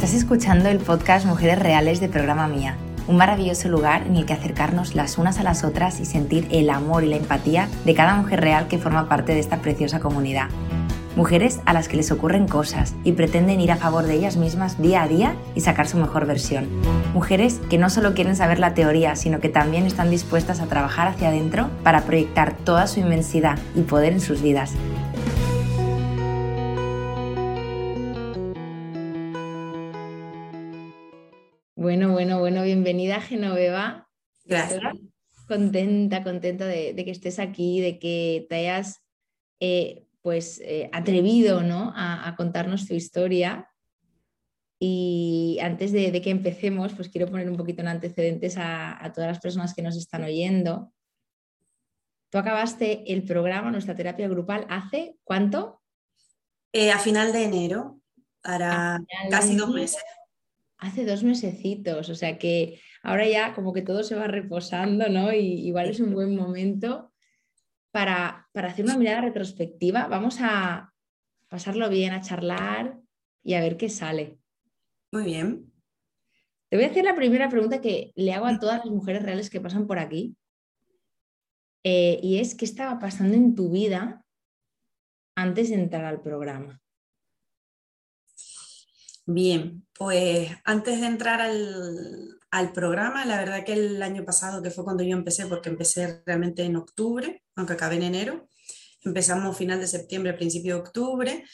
Estás escuchando el podcast Mujeres Reales de Programa Mía, un maravilloso lugar en el que acercarnos las unas a las otras y sentir el amor y la empatía de cada mujer real que forma parte de esta preciosa comunidad. Mujeres a las que les ocurren cosas y pretenden ir a favor de ellas mismas día a día y sacar su mejor versión. Mujeres que no solo quieren saber la teoría, sino que también están dispuestas a trabajar hacia adentro para proyectar toda su inmensidad y poder en sus vidas. Bueno, bueno, bueno, bienvenida Genoveva. Gracias. Contenta, contenta de, que estés aquí, de que te hayas eh, pues eh, atrevido ¿no? a, contarnos tu historia. Y antes de, que empecemos, pues quiero poner un poquito en antecedentes a, todas las personas que nos están oyendo. Tú acabaste el programa, nuestra terapia grupal, ¿hace cuánto? Eh, a final de enero, para casi dos meses. Hace dos mesecitos, o sea que ahora ya como que todo se va reposando, ¿no? Y igual es un buen momento para, hacer una mirada retrospectiva. Vamos a pasarlo bien, a charlar y a ver qué sale. Muy bien. Te voy a hacer la primera pregunta que le hago a todas las mujeres reales que pasan por aquí. Eh, y es, ¿qué estaba pasando en tu vida antes de entrar al programa? Bien, pues antes de entrar al, al programa. La verdad que el año pasado, que fue cuando yo empecé, porque empecé realmente en octubre, aunque acabé en enero, empezamos final de septiembre, principio de octubre.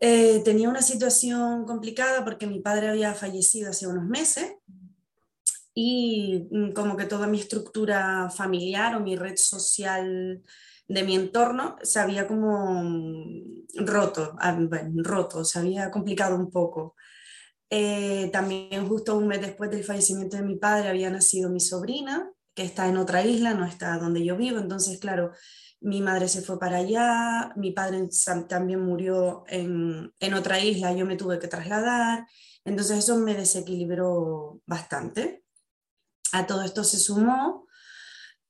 Eh, tenía una situación complicada porque mi padre había fallecido hace unos meses y mm, como que toda mi estructura familiar o mi red social de mi entorno se había como mm, roto, ah, roto, se había complicado un poco. Eh, también justo un mes después del fallecimiento de mi padre había nacido mi sobrina, que está en otra isla, no está donde yo vivo. Entonces, claro, mi madre se fue para allá, mi padre también murió en, en otra isla, yo me tuve que trasladar. Entonces eso me desequilibró bastante. A todo esto se sumó,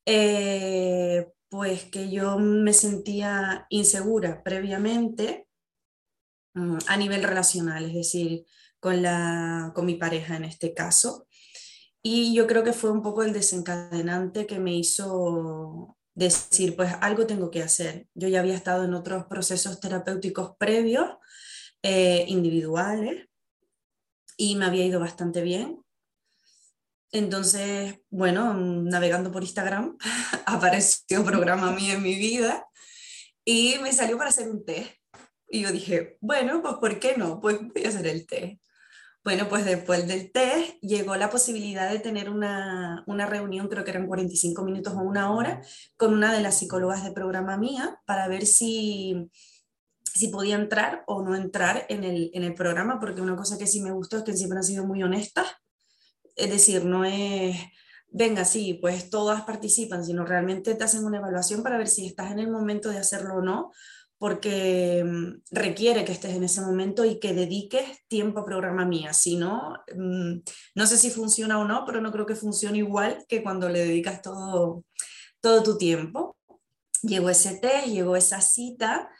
eh, pues que yo me sentía insegura previamente mm, a nivel relacional, es decir, con, la, con mi pareja en este caso. Y yo creo que fue un poco el desencadenante que me hizo decir, pues algo tengo que hacer. Yo ya había estado en otros procesos terapéuticos previos, eh, individuales, y me había ido bastante bien. Entonces, bueno, navegando por Instagram, apareció un programa mío en mi vida y me salió para hacer un test. Y yo dije, bueno, pues ¿por qué no? Pues voy a hacer el test. Bueno, pues después del test llegó la posibilidad de tener una, una, reunión, creo que eran 45 minutos o una hora, con una de las psicólogas de programa mía para ver si, si podía entrar o no entrar en el, en el programa, porque una cosa que sí me gustó es que siempre han sido muy honestas, es decir, no es, venga, sí, pues todas participan, sino realmente te hacen una evaluación para ver si estás en el momento de hacerlo o no, porque mm, requiere que estés en ese momento y que dediques tiempo a programa mía. Si no, mm, no sé si funciona o no, pero no creo que funcione igual que cuando le dedicas todo, todo tu tiempo. Llegó ese test, llegó esa cita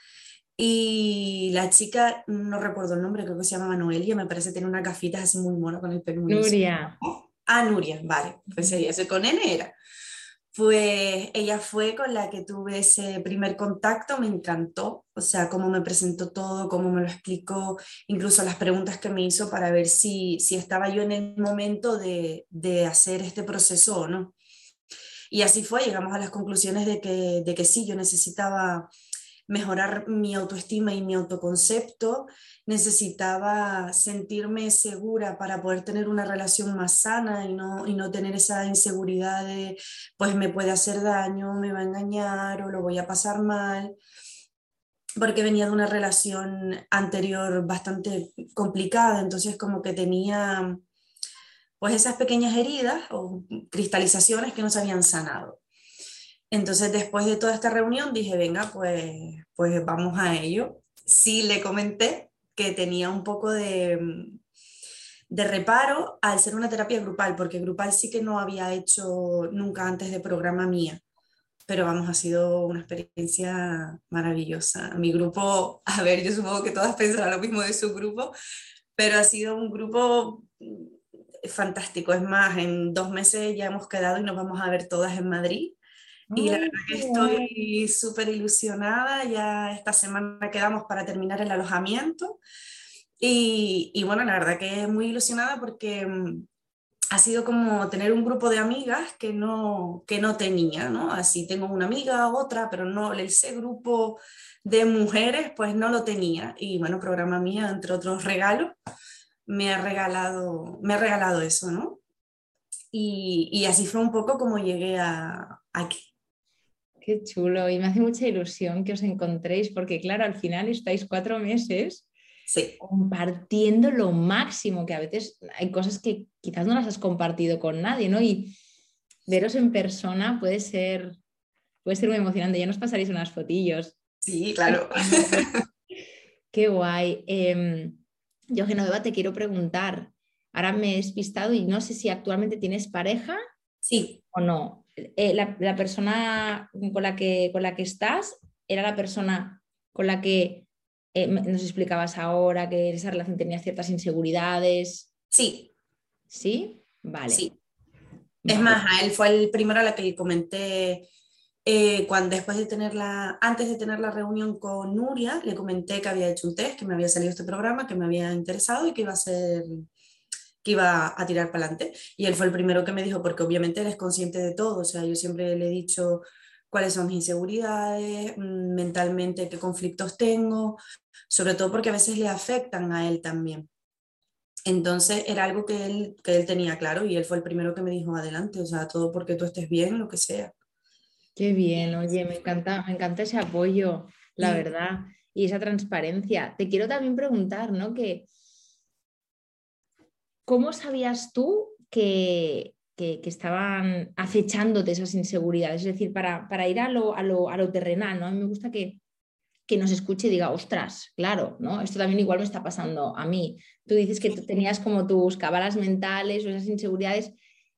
y la chica, no recuerdo el nombre, creo que se llama Noelia, me parece tener unas gafitas así muy monas con el pelo Nuria. Ah, Nuria, vale, pues ella, con N era pues ella fue con la que tuve ese primer contacto, me encantó, o sea, cómo me presentó todo, cómo me lo explicó, incluso las preguntas que me hizo para ver si, si estaba yo en el momento de, de hacer este proceso o no. Y así fue, llegamos a las conclusiones de que, de que sí, yo necesitaba mejorar mi autoestima y mi autoconcepto, necesitaba sentirme segura para poder tener una relación más sana y no, y no tener esa inseguridad de, pues me puede hacer daño, me va a engañar o lo voy a pasar mal, porque venía de una relación anterior bastante complicada, entonces como que tenía pues esas pequeñas heridas o cristalizaciones que no se habían sanado. Entonces, después de toda esta reunión, dije, venga, pues, pues vamos a ello. Sí le comenté que tenía un poco de, de reparo al ser una terapia grupal, porque grupal sí que no había hecho nunca antes de programa mía. Pero vamos, ha sido una experiencia maravillosa. Mi grupo, a ver, yo supongo que todas pensarán lo mismo de su grupo, pero ha sido un grupo fantástico. Es más, en dos meses ya hemos quedado y nos vamos a ver todas en Madrid. Y la verdad que estoy súper ilusionada. Ya esta semana quedamos para terminar el alojamiento. Y, y, bueno, la verdad que muy ilusionada porque mm, ha sido como tener un grupo de amigas que no, que no tenía, ¿no? Así tengo una amiga, otra, pero no, ese grupo de mujeres pues no lo tenía. Y bueno, programa mía, entre otros regalos, me ha regalado, me ha regalado eso, ¿no? Y, y así fue un poco como llegué a, aquí. Qué chulo, y me hace mucha ilusión que os encontréis, porque claro, al final estáis cuatro meses compartiendo lo máximo, que a veces hay cosas que quizás no las has compartido con nadie, ¿no? Y veros en persona puede ser, puede ser muy emocionante. Ya nos pasaréis unas fotillos. Sí, claro. Qué guay. Eh, yo, Genoveva, te quiero preguntar. Ahora me he despistado y no sé si actualmente tienes pareja. Sí. O no. Eh, la, la, persona con la, que, con la que estás era la persona con la que eh, nos explicabas ahora que esa relación tenía ciertas inseguridades. Sí. ¿Sí? Vale. Sí. Es más, a él fue el primero a la que le comenté eh, cuando después de tenerla, antes de tener la reunión con Nuria, le comenté que había hecho un test, que me había salido este programa, que me había interesado y que iba a ser que iba a tirar para adelante. Y él fue el primero que me dijo, porque obviamente él es consciente de todo, o sea, yo siempre le he dicho cuáles son mis inseguridades, mm, mentalmente qué conflictos tengo, sobre todo porque a veces le afectan a él también. Entonces era algo que él, que él tenía claro y él fue el primero que me dijo adelante, o sea, todo porque tú estés bien, lo que sea. Qué bien, oye, me encanta, me encanta ese apoyo, la verdad, y esa transparencia. Te quiero también preguntar, ¿no? Que, ¿Cómo sabías tú que, que, estaban acechándote esas inseguridades? Es decir, para, para ir a lo, a, lo, a lo, terrenal, ¿no? A mí me gusta que, que nos escuche y diga, ostras, claro, ¿no? Esto también igual me está pasando a mí. Tú dices que tú tenías como tus cabalas mentales o esas inseguridades.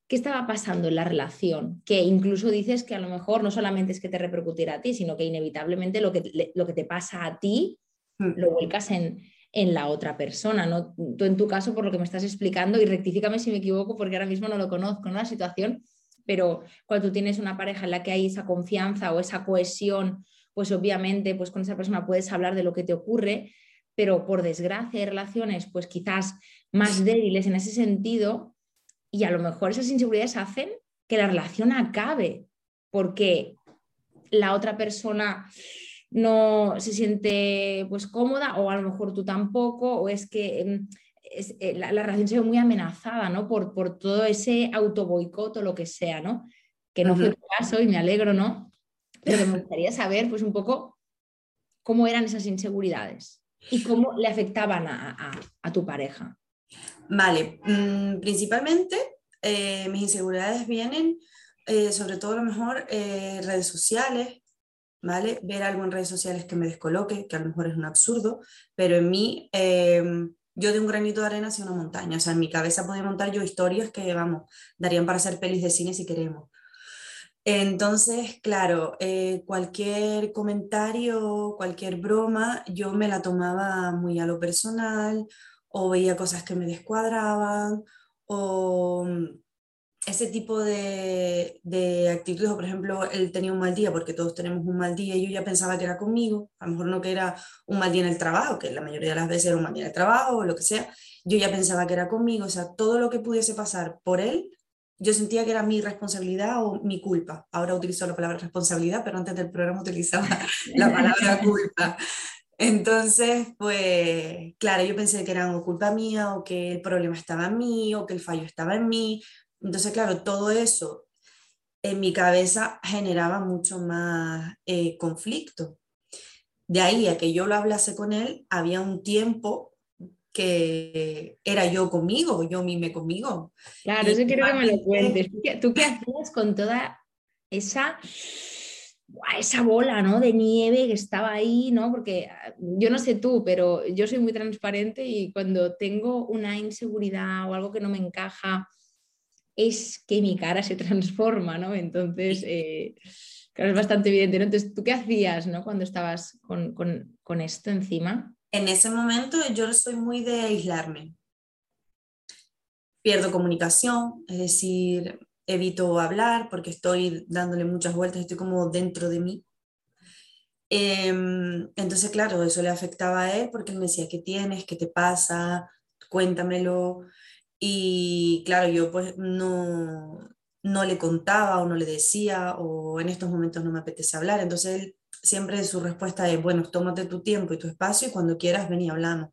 ¿Qué estaba pasando en la relación? Que incluso dices que a lo mejor no solamente es que te repercutirá a ti, sino que inevitablemente lo que, lo que te pasa a ti mm. lo vuelcas en, en la otra persona. ¿no? Tú en tu caso, por lo que me estás explicando, y rectifícame si me equivoco porque ahora mismo no lo conozco, ¿no? La situación, pero cuando tú tienes una pareja en la que hay esa confianza o esa cohesión, pues obviamente pues con esa persona puedes hablar de lo que te ocurre, pero por desgracia hay relaciones pues quizás más débiles en ese sentido y a lo mejor esas inseguridades hacen que la relación acabe porque la otra persona no se siente pues cómoda o a lo mejor tú tampoco o es que em, eh, la, relación se ve muy amenazada ¿no? por, por todo ese autoboicot o lo que sea, ¿no? Que no fue tu caso y me alegro, ¿no? Pero me gustaría saber pues un poco cómo eran esas inseguridades y cómo le afectaban a, tu pareja. Vale, mm, principalmente eh, mis inseguridades vienen eh, sobre todo a lo mejor redes sociales, ¿vale? Ver algo en redes sociales que me descoloque, que a lo mejor es un absurdo, pero en mí, em, yo de un granito de arena hacia una montaña, o sea, en mi cabeza podía montar yo historias que, vamos, darían para hacer pelis de cine si queremos. Entonces, claro, eh, cualquier comentario, cualquier broma, yo me la tomaba muy a lo personal o veía cosas que me descuadraban o ese tipo de, de, actitudes, o por ejemplo, él tenía un mal día, porque todos tenemos un mal día, y yo ya pensaba que era conmigo, a lo mejor no que era un mal día en el trabajo, que la mayoría de las veces era un mal día en el trabajo o lo que sea, yo ya pensaba que era conmigo, o sea, todo lo que pudiese pasar por él, yo sentía que era mi responsabilidad o mi culpa. Ahora utilizo la palabra responsabilidad, pero antes del programa utilizaba la palabra culpa. Entonces, pues, claro, yo pensé que era culpa mía o que el problema estaba en mí o que el fallo estaba en mí entonces, claro, todo eso en mi cabeza generaba mucho más eh, conflicto. De ahí a que yo lo hablase con él, había un tiempo que era yo conmigo, yo mime conmigo. Claro, eso quiero que me lo cuentes. ¿Tú qué hacías con toda esa, esa bola ¿no? de nieve que estaba ahí? ¿no? Porque ah, yo no sé tú, pero yo soy muy transparente y cuando tengo una inseguridad o algo que no me encaja, es que mi cara se transforma, ¿no? Entonces, eh, claro, es bastante evidente. Entonces, ¿tú qué hacías, ¿no? Cuando estabas con, esto encima? En ese momento yo soy muy de aislarme. Pierdo comunicación, es decir, evito hablar porque estoy dándole muchas vueltas, estoy como dentro de mí. Em, entonces, claro, eso le afectaba a él porque él me decía, ¿qué tienes? ¿Qué te pasa? Cuéntamelo. Y claro, yo pues no, no le contaba o no le decía o en estos momentos no me apetece hablar. Entonces él siempre su respuesta es, bueno, tómate tu tiempo y tu espacio y cuando quieras ven y hablamos.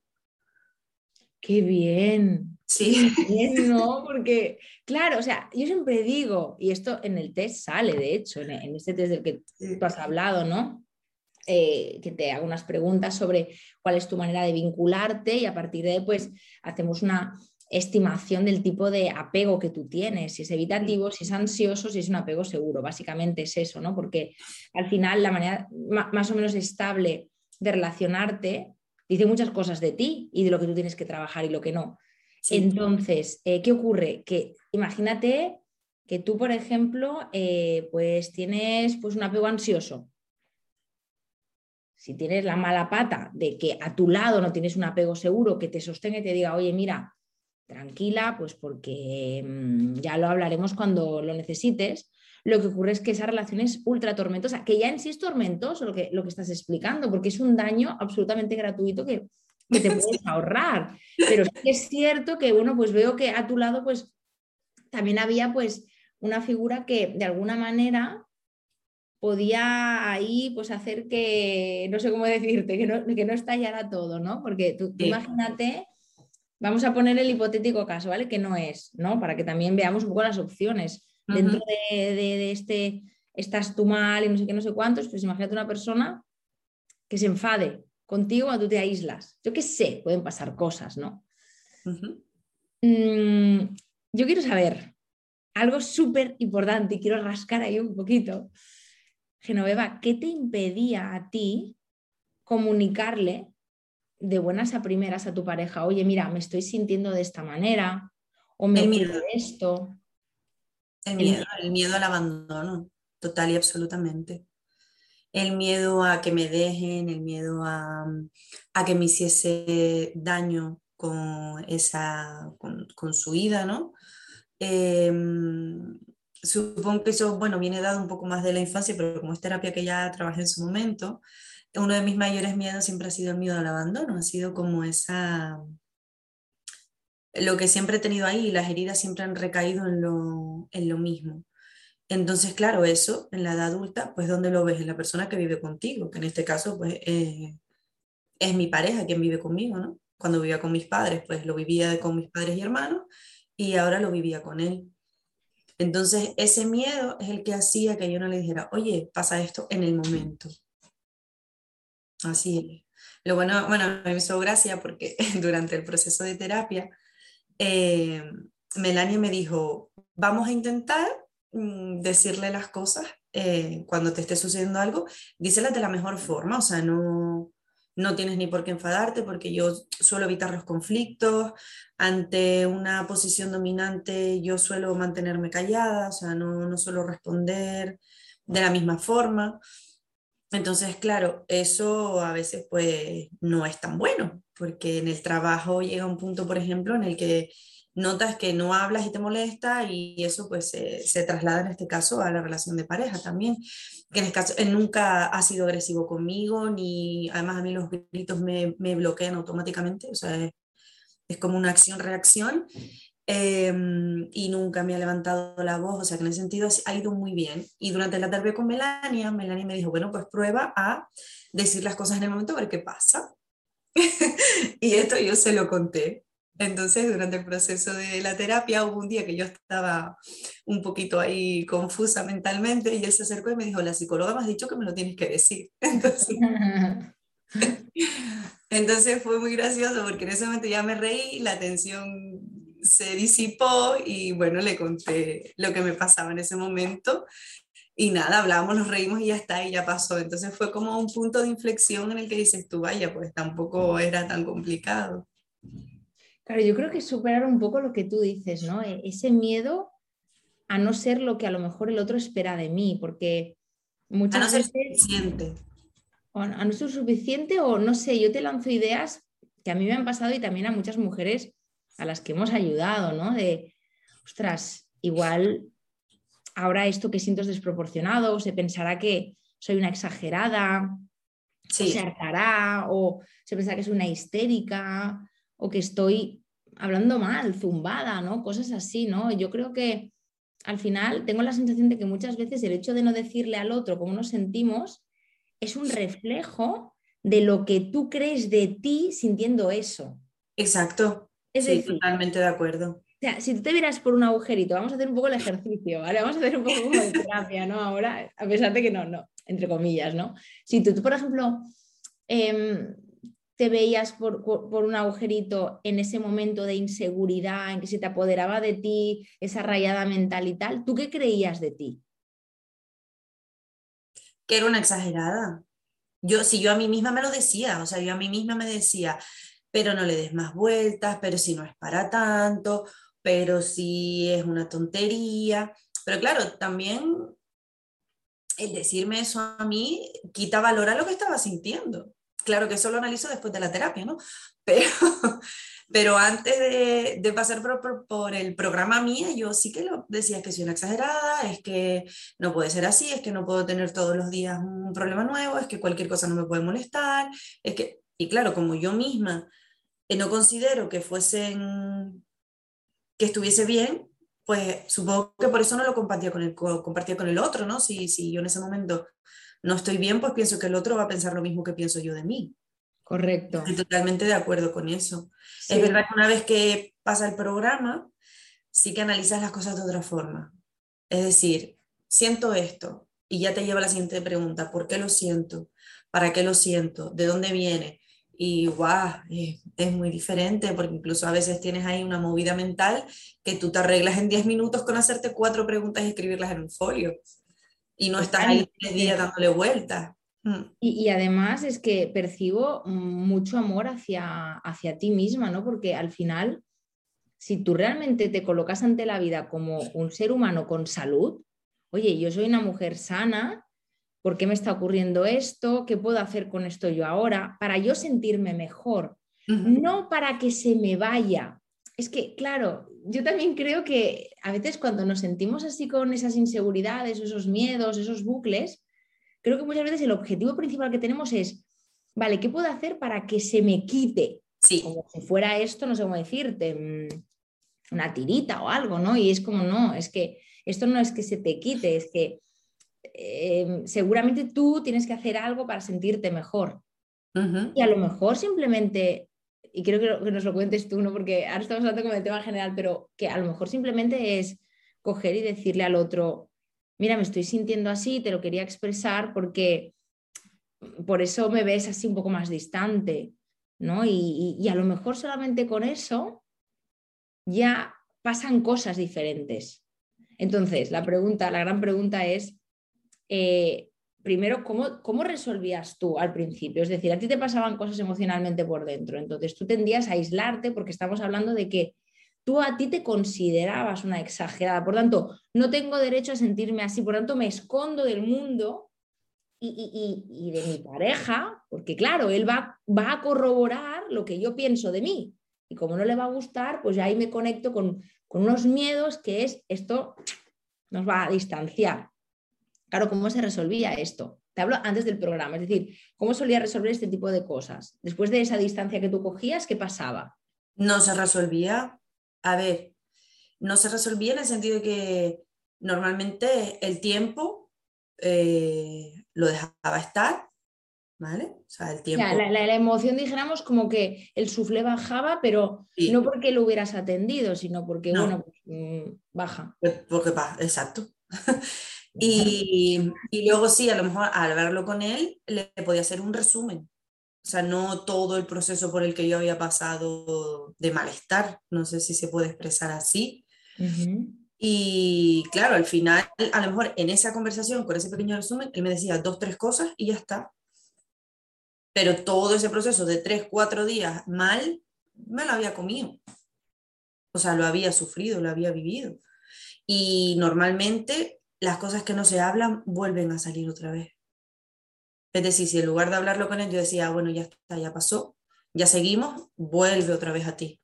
Qué bien. Sí. bien, ¿no? Porque, claro, o sea, yo siempre digo, y esto en el test sale, de hecho, en, este test del que tú has hablado, ¿no? Eh, que te hago unas preguntas sobre cuál es tu manera de vincularte y a partir de ahí, pues, hacemos una estimación del tipo de apego que tú tienes, si es evitativo, si es ansioso, si es un apego seguro. Básicamente es eso, ¿no? Porque al final la manera más o menos estable de relacionarte dice muchas cosas de ti y de lo que tú tienes que trabajar y lo que no. Entonces, eh, ¿qué ocurre? Que imagínate que tú, por ejemplo, eh, pues tienes pues, un apego ansioso. Si tienes la mala pata de que a tu lado no tienes un apego seguro que te sostenga y te diga, oye, mira, tranquila, pues porque mm, ya lo hablaremos cuando lo necesites, lo que ocurre es que esa relación es ultra tormentosa, que ya en sí es tormentoso lo que, lo que estás explicando, porque es un daño absolutamente gratuito que, te puedes ahorrar. Pero sí es cierto que, bueno, pues veo que a tu lado, pues también había pues una figura que de alguna manera podía ahí pues hacer que, no sé cómo decirte, que no, que no estallara todo, ¿no? Porque tú, imagínate, vamos a poner el hipotético caso, ¿vale? Que no es, ¿no? Para que también veamos un poco las opciones dentro de, este, estás tú mal y no sé qué, no sé cuántos, pues imagínate una persona que se enfade contigo cuando tú te aíslas. Yo qué sé, pueden pasar cosas, ¿no? Mm, yo quiero saber algo súper importante y quiero rascar ahí un poquito. Genoveva, ¿qué te impedía a ti comunicarle de buenas a primeras a tu pareja? Oye, mira, me estoy sintiendo de esta manera o me esto. El miedo, el miedo al abandono, total y absolutamente. El miedo a que me dejen, el miedo a, que me hiciese daño con, esa, con, su ida, ¿no? Em, supongo que eso, bueno, viene dado un poco más de la infancia, pero como es terapia que ya trabajé en su momento, uno de mis mayores miedos siempre ha sido el miedo al abandono, ha sido como esa, lo que siempre he tenido ahí, las heridas siempre han recaído en lo, en lo mismo. Entonces, claro, eso en la edad adulta, pues ¿dónde lo ves? En la persona que vive contigo, que en este caso, pues eh, es mi pareja quien vive conmigo, ¿no? Cuando vivía con mis padres, pues lo vivía con mis padres y hermanos y ahora lo vivía con él. Entonces, ese miedo es el que hacía que yo no le dijera, oye, pasa esto en el momento. Así es. Lo bueno, bueno, me hizo gracia porque durante el proceso de terapia, eh, Melania me dijo, vamos a intentar mm, decirle las cosas eh, cuando te esté sucediendo algo, díselas de la mejor forma, o sea, no, no tienes ni por qué enfadarte porque yo suelo evitar los conflictos, ante una posición dominante yo suelo mantenerme callada, o sea, no, no suelo responder de la misma forma. Entonces, claro, eso a veces pues no es tan bueno, porque en el trabajo llega un punto, por ejemplo, en el que notas que no hablas y te molesta y eso pues se, traslada en este caso a la relación de pareja también, que en este caso él nunca ha sido agresivo conmigo, ni además a mí los gritos me, bloquean automáticamente, o sea, es, es como una acción-reacción Em, y nunca me ha levantado la voz, o sea que en ese sentido ha ido muy bien. Y durante la tarde con Melania, Melania me dijo, bueno, pues prueba a decir las cosas en el momento a ver qué pasa. y esto yo se lo conté. Entonces, durante el proceso de la terapia, hubo un día que yo estaba un poquito ahí confusa mentalmente y él se acercó y me dijo, la psicóloga me ha dicho que me lo tienes que decir. Entonces, entonces fue muy gracioso porque en ese momento ya me reí, la tensión se disipó y bueno, le conté lo que me pasaba en ese momento y nada, hablábamos, nos reímos y ya está, y ya pasó. Entonces fue como un punto de inflexión en el que dices tú, vaya, pues tampoco era tan complicado. Claro, yo creo que superar un poco lo que tú dices, ¿no? E-, ese miedo a no ser lo que a lo mejor el otro espera de mí, porque muchas a no veces... Ser o no es suficiente o no sé, yo te lanzo ideas que a mí me han pasado y también a muchas mujeres a las que hemos ayudado, ¿no? De, ostras, igual ahora esto que siento es desproporcionado, se pensará que soy una exagerada, se hartará, o se pensará que soy una histérica, o que estoy hablando mal, zumbada, ¿no? Cosas así, ¿no? Yo creo que al final tengo la sensación de que muchas veces el hecho de no decirle al otro cómo nos sentimos es un reflejo de lo que tú crees de ti sintiendo eso. Exacto. Es sí, totalmente de acuerdo. O sea, si tú te vieras por un agujerito, vamos a hacer un poco el ejercicio, ¿vale? Vamos a hacer un poco de terapia, ¿no? Ahora, a pesar de que no, no, entre comillas, ¿no? Si tú, por ejemplo, em, te veías por, por, un agujerito en ese momento de inseguridad, en que se te apoderaba de ti esa rayada mental y tal, ¿tú qué creías de ti? Que era una exagerada. Yo, si yo a mí misma me lo decía, o sea, yo a mí misma me decía, pero no le des más vueltas, pero si no es para tanto, pero si es una tontería. Pero claro, también el decirme eso a mí quita valor a lo que estaba sintiendo. Claro que eso lo analizo después de la terapia, ¿no? Pero, pero antes de, pasar por, el programa mía, yo sí que lo decía que soy una exagerada, es que no puede ser así, es que no puedo tener todos los días un problema nuevo, es que cualquier cosa no me puede molestar, es que, y claro, como yo misma no considero que fuesen, que estuviese bien, pues supongo que por eso no lo compartía con el, compartía con el otro, ¿no? Si, si yo en ese momento no estoy bien, pues pienso que el otro va a pensar lo mismo que pienso yo de mí. Correcto. Estoy totalmente de acuerdo con eso. Es verdad que una vez que pasa el programa, sí que analizas las cosas de otra forma. Es decir, siento esto y ya te lleva a la siguiente pregunta, ¿por qué lo siento? ¿Para qué lo siento? ¿De dónde viene? Y guau, es muy diferente porque incluso a veces tienes ahí una movida mental que tú te arreglas en 10 minutos con hacerte cuatro preguntas y escribirlas en un folio y no estás ahí tres días dándole vueltas. Mm. Y, además es que percibo mucho amor hacia, hacia ti misma, ¿no? Porque al final, si tú realmente te colocas ante la vida como un ser humano con salud, oye, yo soy una mujer sana, ¿por qué me está ocurriendo esto? ¿Qué puedo hacer con esto yo ahora? Para yo sentirme mejor, no para que se me vaya. Es que, claro, yo también creo que a veces cuando nos sentimos así con esas inseguridades, esos miedos, esos bucles, creo que muchas veces el objetivo principal que tenemos es, vale, ¿qué puedo hacer para que se me quite? Sí. Como si fuera esto, no sé cómo decirte, mm, una tirita o algo, ¿no? Y es como, no, es que esto no es que se te quite, es que em, seguramente tú tienes que hacer algo para sentirte mejor. Y a lo mejor simplemente y quiero que, nos lo cuentes tú, ¿no? porque ahora estamos hablando como de tema general, pero que a lo mejor simplemente es coger y decirle al otro, mira, me estoy sintiendo así, te lo quería expresar porque por eso me ves así un poco más distante, ¿no? Y, a lo mejor solamente con eso ya pasan cosas diferentes. Entonces, la pregunta, la gran pregunta es, eh, primero, ¿cómo, ¿cómo resolvías tú al principio? Es decir, a ti te pasaban cosas emocionalmente por dentro, entonces tú tendías a aislarte porque estamos hablando de que tú a ti te considerabas una exagerada, por tanto, no tengo derecho a sentirme así, por tanto, me escondo del mundo y, de mi pareja, porque claro, él va, va, a corroborar lo que yo pienso de mí. Y como no le va a gustar, pues ahí me conecto con, con unos miedos que es esto nos va a distanciar. Claro, ¿cómo se resolvía esto? Te hablo antes del programa, es decir, ¿cómo solía resolver este tipo de cosas? Después de esa distancia que tú cogías, ¿qué pasaba? No se resolvía. A ver, no se resolvía en el sentido de que normalmente el tiempo eh, lo dejaba estar, ¿vale? O sea, el tiempo. la, emoción, dijéramos, como que el sufle bajaba, pero no porque lo hubieras atendido, sino porque, bueno, pues, mm, baja. Porque baja, exacto. Y, luego sí, a lo mejor al verlo con él, le podía hacer un resumen. O sea, no todo el proceso por el que yo había pasado de malestar, no sé si se puede expresar así. Y claro, al final, a lo mejor en esa conversación, con ese pequeño resumen, él me decía dos, tres cosas y ya está. Pero todo ese proceso de tres, cuatro días mal, me lo había comido. O sea, lo había sufrido, lo había vivido. Y normalmente las cosas que no se hablan vuelven a salir otra vez. Es decir, si en lugar de hablarlo con él, yo decía, ah, bueno, ya está, ya pasó, ya seguimos, vuelve otra vez a ti.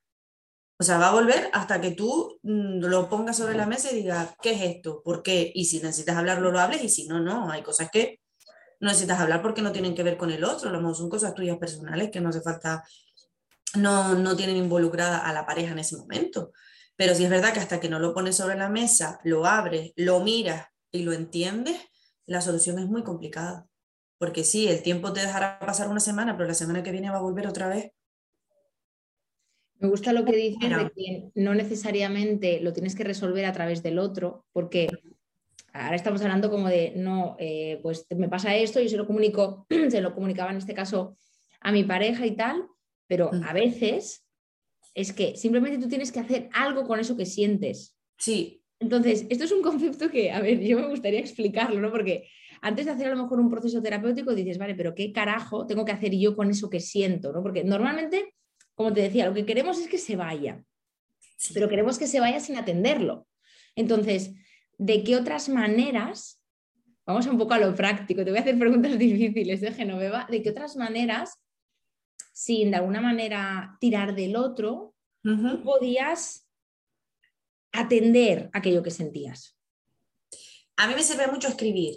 O sea, va a volver hasta que tú mm, lo pongas sobre la mesa y digas, ¿qué es esto? ¿Por qué? Y si necesitas hablarlo, lo hables, y si no, no. Hay cosas que no necesitas hablar porque no tienen que ver con el otro, lo mejor son cosas tuyas personales que no hace falta, no, no tienen involucrada a la pareja en ese momento. Pero si es verdad que hasta que no lo pones sobre la mesa, lo abres, lo miras y lo entiendes, la solución es muy complicada. Porque sí, el tiempo te dejará pasar una semana, pero la semana que viene va a volver otra vez. Me gusta lo que dices de que no necesariamente lo tienes que resolver a través del otro, porque ahora estamos hablando como de, no, eh, pues me pasa esto, yo se lo comunico, se lo comunicaba en este caso a mi pareja y tal, pero mm. a veces es que simplemente tú tienes que hacer algo con eso que sientes. Sí. Entonces, esto es un concepto que, a ver, yo me gustaría explicarlo, ¿no? Porque antes de hacer a lo mejor un proceso terapéutico dices, vale, pero ¿qué carajo tengo que hacer yo con eso que siento? ¿no? Porque normalmente, como te decía, lo que queremos es que se vaya, pero queremos que se vaya sin atenderlo. Entonces, ¿de qué otras maneras, vamos un poco a lo práctico, te voy a hacer preguntas difíciles de Genoveva, ¿de qué otras maneras, sin de alguna manera tirar del otro, podías atender aquello que sentías? A mí me sirve mucho escribir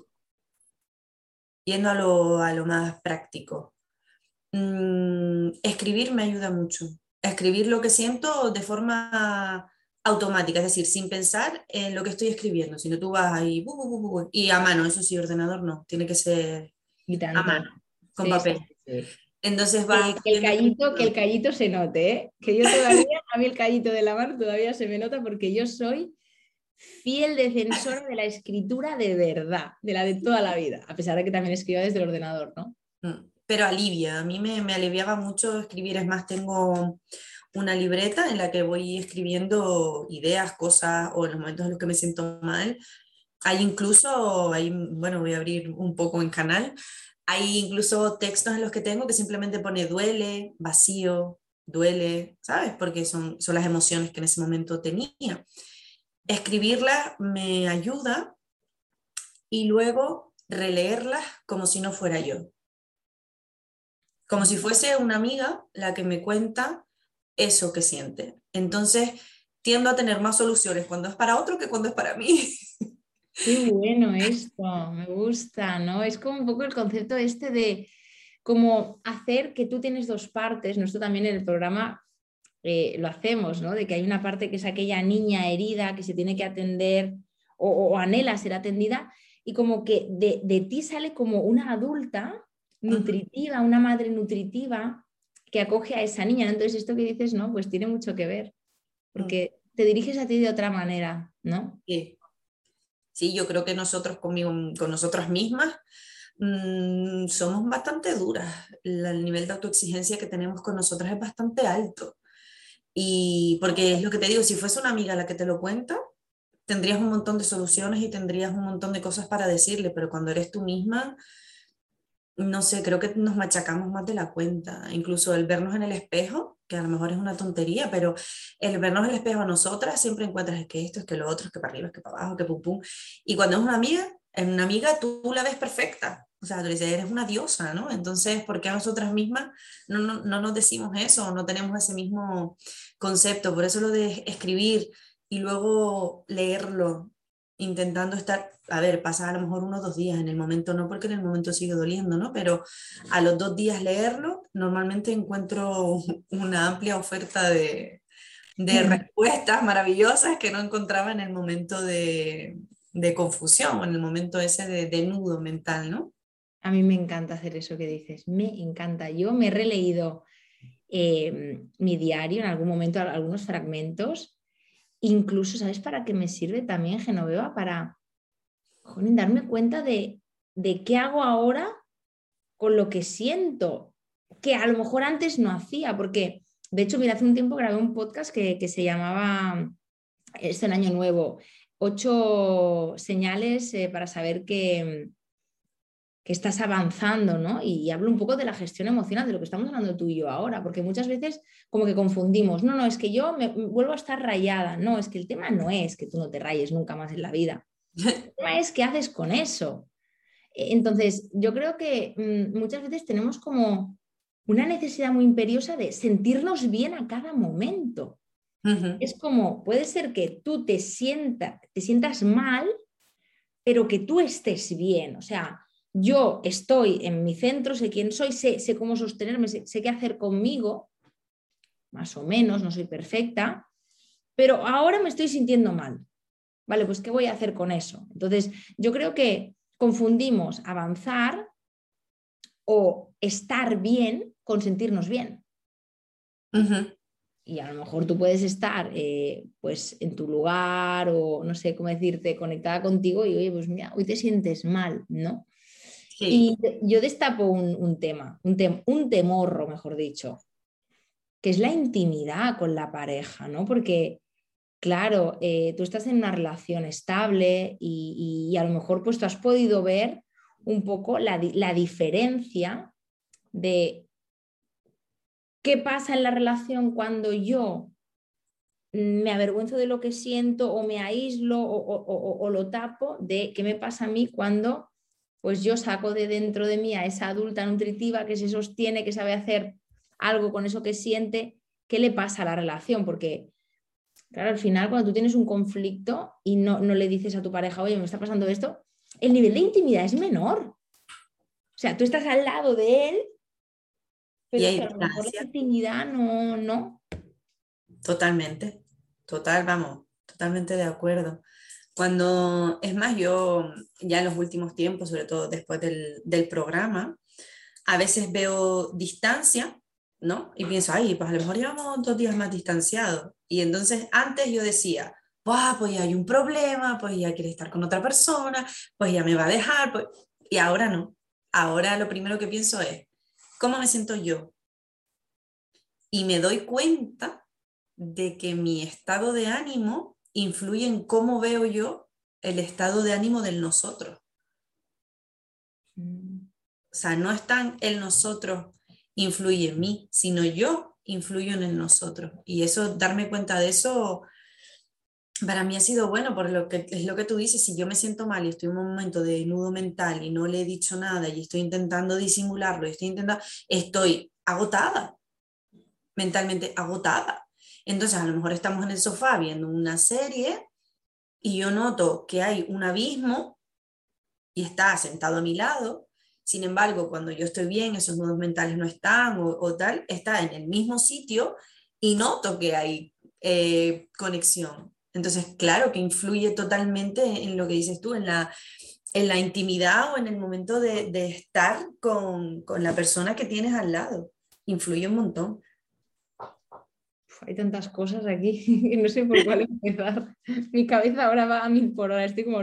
yendo a lo, más práctico. Mm, escribir me ayuda mucho. Escribir lo que siento de forma automática, es decir, sin pensar en lo que estoy escribiendo, sino tú vas ahí y a mano, eso sí, ordenador no, tiene que ser a mano, con papel. Entonces va... Que el, callito, que el callito se note, ¿eh? que yo todavía, a mí el callito de la mano todavía se me nota porque yo soy fiel defensora de la escritura de verdad, de la de toda la vida, a pesar de que también escribo desde el ordenador, ¿no? Mm, pero alivia, a mí me, me aliviaba mucho escribir, es más, tengo una libreta en la que voy escribiendo ideas, cosas o en los momentos en los que me siento mal. Hay incluso, hay, bueno, voy a abrir un poco en canal, hay incluso textos en los que tengo que simplemente pone duele, vacío, duele, ¿sabes? Porque son, son las emociones que en ese momento tenía escribirla me ayuda y luego releerlas como si no fuera yo. Como si fuese una amiga la que me cuenta eso que siente. Entonces, tiendo a tener más soluciones cuando es para otro que cuando es para mí. Qué bueno esto, me gusta, ¿no? Es como un poco el concepto este de como hacer que tú tienes dos partes, nosotros también en el programa eh, lo hacemos, ¿no? De que hay una parte que es aquella niña herida que se tiene que atender o, anhela ser atendida y como que de, ti sale como una adulta nutritiva, una madre nutritiva que acoge a esa niña. Entonces esto que dices, ¿no? Pues tiene mucho que ver, porque mm. te diriges a ti de otra manera, ¿no? Sí. Sí, yo creo que nosotros conmigo, con nosotras mismas mm, somos bastante duras. El nivel de autoexigencia que tenemos con nosotras es bastante alto. Y porque es lo que te digo, si fuese una amiga la que te lo cuenta, tendrías un montón de soluciones y tendrías un montón de cosas para decirle, pero cuando eres tú misma, no sé, creo que nos machacamos más de la cuenta. Incluso el vernos en el espejo, que a lo mejor es una tontería, pero el vernos en el espejo a nosotras siempre encuentras que esto, es que lo otro, es que para arriba, es que para abajo, que pum pum. Y cuando es una amiga, en una amiga tú la ves perfecta. O sea, tú dices, eres una diosa, ¿no? Entonces, ¿por qué a nosotras mismas no, no, no nos decimos eso, no tenemos ese mismo concepto? Por eso lo de escribir y luego leerlo, intentando estar, a ver, pasar a lo mejor unos dos días, en el momento no, porque en el momento sigue doliendo, ¿no? Pero a los dos días leerlo, normalmente encuentro una amplia oferta de, de respuestas maravillosas que no encontraba en el momento de, de confusión, en el momento ese de, de nudo mental, ¿no? A mí me encanta hacer eso que dices, me encanta. Yo me he releído em, mi diario en algún momento, algunos fragmentos, incluso, ¿sabes para qué me sirve también Genoveva? Para darme cuenta de, de qué hago ahora con lo que siento, que a lo mejor antes no hacía, porque de hecho, mira, hace un tiempo grabé un podcast que, se llamaba, es el año nuevo, ocho señales eh, para saber que que estás avanzando, ¿no? Y, hablo un poco de la gestión emocional, de lo que estamos hablando tú y yo ahora, porque muchas veces como que confundimos, no, no, es que yo me, vuelvo a estar rayada, no, es que el tema no es que tú no te rayes nunca más en la vida, el tema es qué haces con eso. Entonces, yo creo que mm, muchas veces tenemos como una necesidad muy imperiosa de sentirnos bien a cada momento. Es como, puede ser que tú te, sienta, te sientas mal, pero que tú estés bien. O sea, yo estoy en mi centro, sé quién soy, sé, sé cómo sostenerme, sé, sé, qué hacer conmigo, más o menos, no soy perfecta, pero ahora me estoy sintiendo mal. Vale, pues ¿qué voy a hacer con eso? Entonces, yo creo que confundimos avanzar o estar bien con sentirnos bien. Y a lo mejor tú puedes estar eh, pues en tu lugar o no sé cómo decirte, conectada contigo y oye, pues mira, hoy te sientes mal, ¿no? Y yo destapo un, tema, un, un temorro, mejor dicho, que es la intimidad con la pareja, ¿no? Porque, claro, eh, tú estás en una relación estable y, a lo mejor pues tú has podido ver un poco la, la diferencia de qué pasa en la relación cuando yo me avergüenzo de lo que siento o me aíslo o, lo tapo de qué me pasa a mí cuando pues yo saco de dentro de mí a esa adulta nutritiva que se sostiene, que sabe hacer algo con eso que siente, ¿qué le pasa a la relación? Porque, claro, al final cuando tú tienes un conflicto y no, no le dices a tu pareja, oye, me está pasando esto, el nivel de intimidad es menor. O sea, tú estás al lado de él, pero a lo mejor la intimidad no, no. Totalmente, total, vamos, totalmente de acuerdo. Cuando, es más, yo ya en los últimos tiempos, sobre todo después del, del programa, a veces veo distancia ¿no? Y pienso, ay, pues a lo mejor llevamos dos días más distanciados. Y entonces antes yo decía, pues ya hay un problema, pues ya quiere estar con otra persona, pues ya me va a dejar. Pues... Y ahora no. Ahora lo primero que pienso es, ¿cómo me siento yo? Y me doy cuenta de que mi estado de ánimo influye en cómo veo yo el estado de ánimo del nosotros. O sea, no están el nosotros influye en mí, sino yo influyo en el nosotros. Y eso, darme cuenta de eso, para mí ha sido bueno, por lo que es lo que tú dices, si yo me siento mal y estoy en un momento de nudo mental y no le he dicho nada y estoy intentando disimularlo, estoy intentando, estoy agotada, mentalmente agotada. Entonces, a lo mejor estamos en el sofá viendo una serie y yo noto que hay un abismo y está sentado a mi lado sin embargo, cuando yo estoy bien, esos nudos mentales no están o, tal, está en el mismo sitio y noto que hay eh, conexión. Entonces, claro que influye totalmente en lo que dices tú, en la, en la intimidad o en el momento de, de estar con, con, la persona que tienes al lado. Influye un montón. Hay tantas cosas aquí que no sé por cuál empezar. Mi cabeza ahora va a mil por hora, estoy como...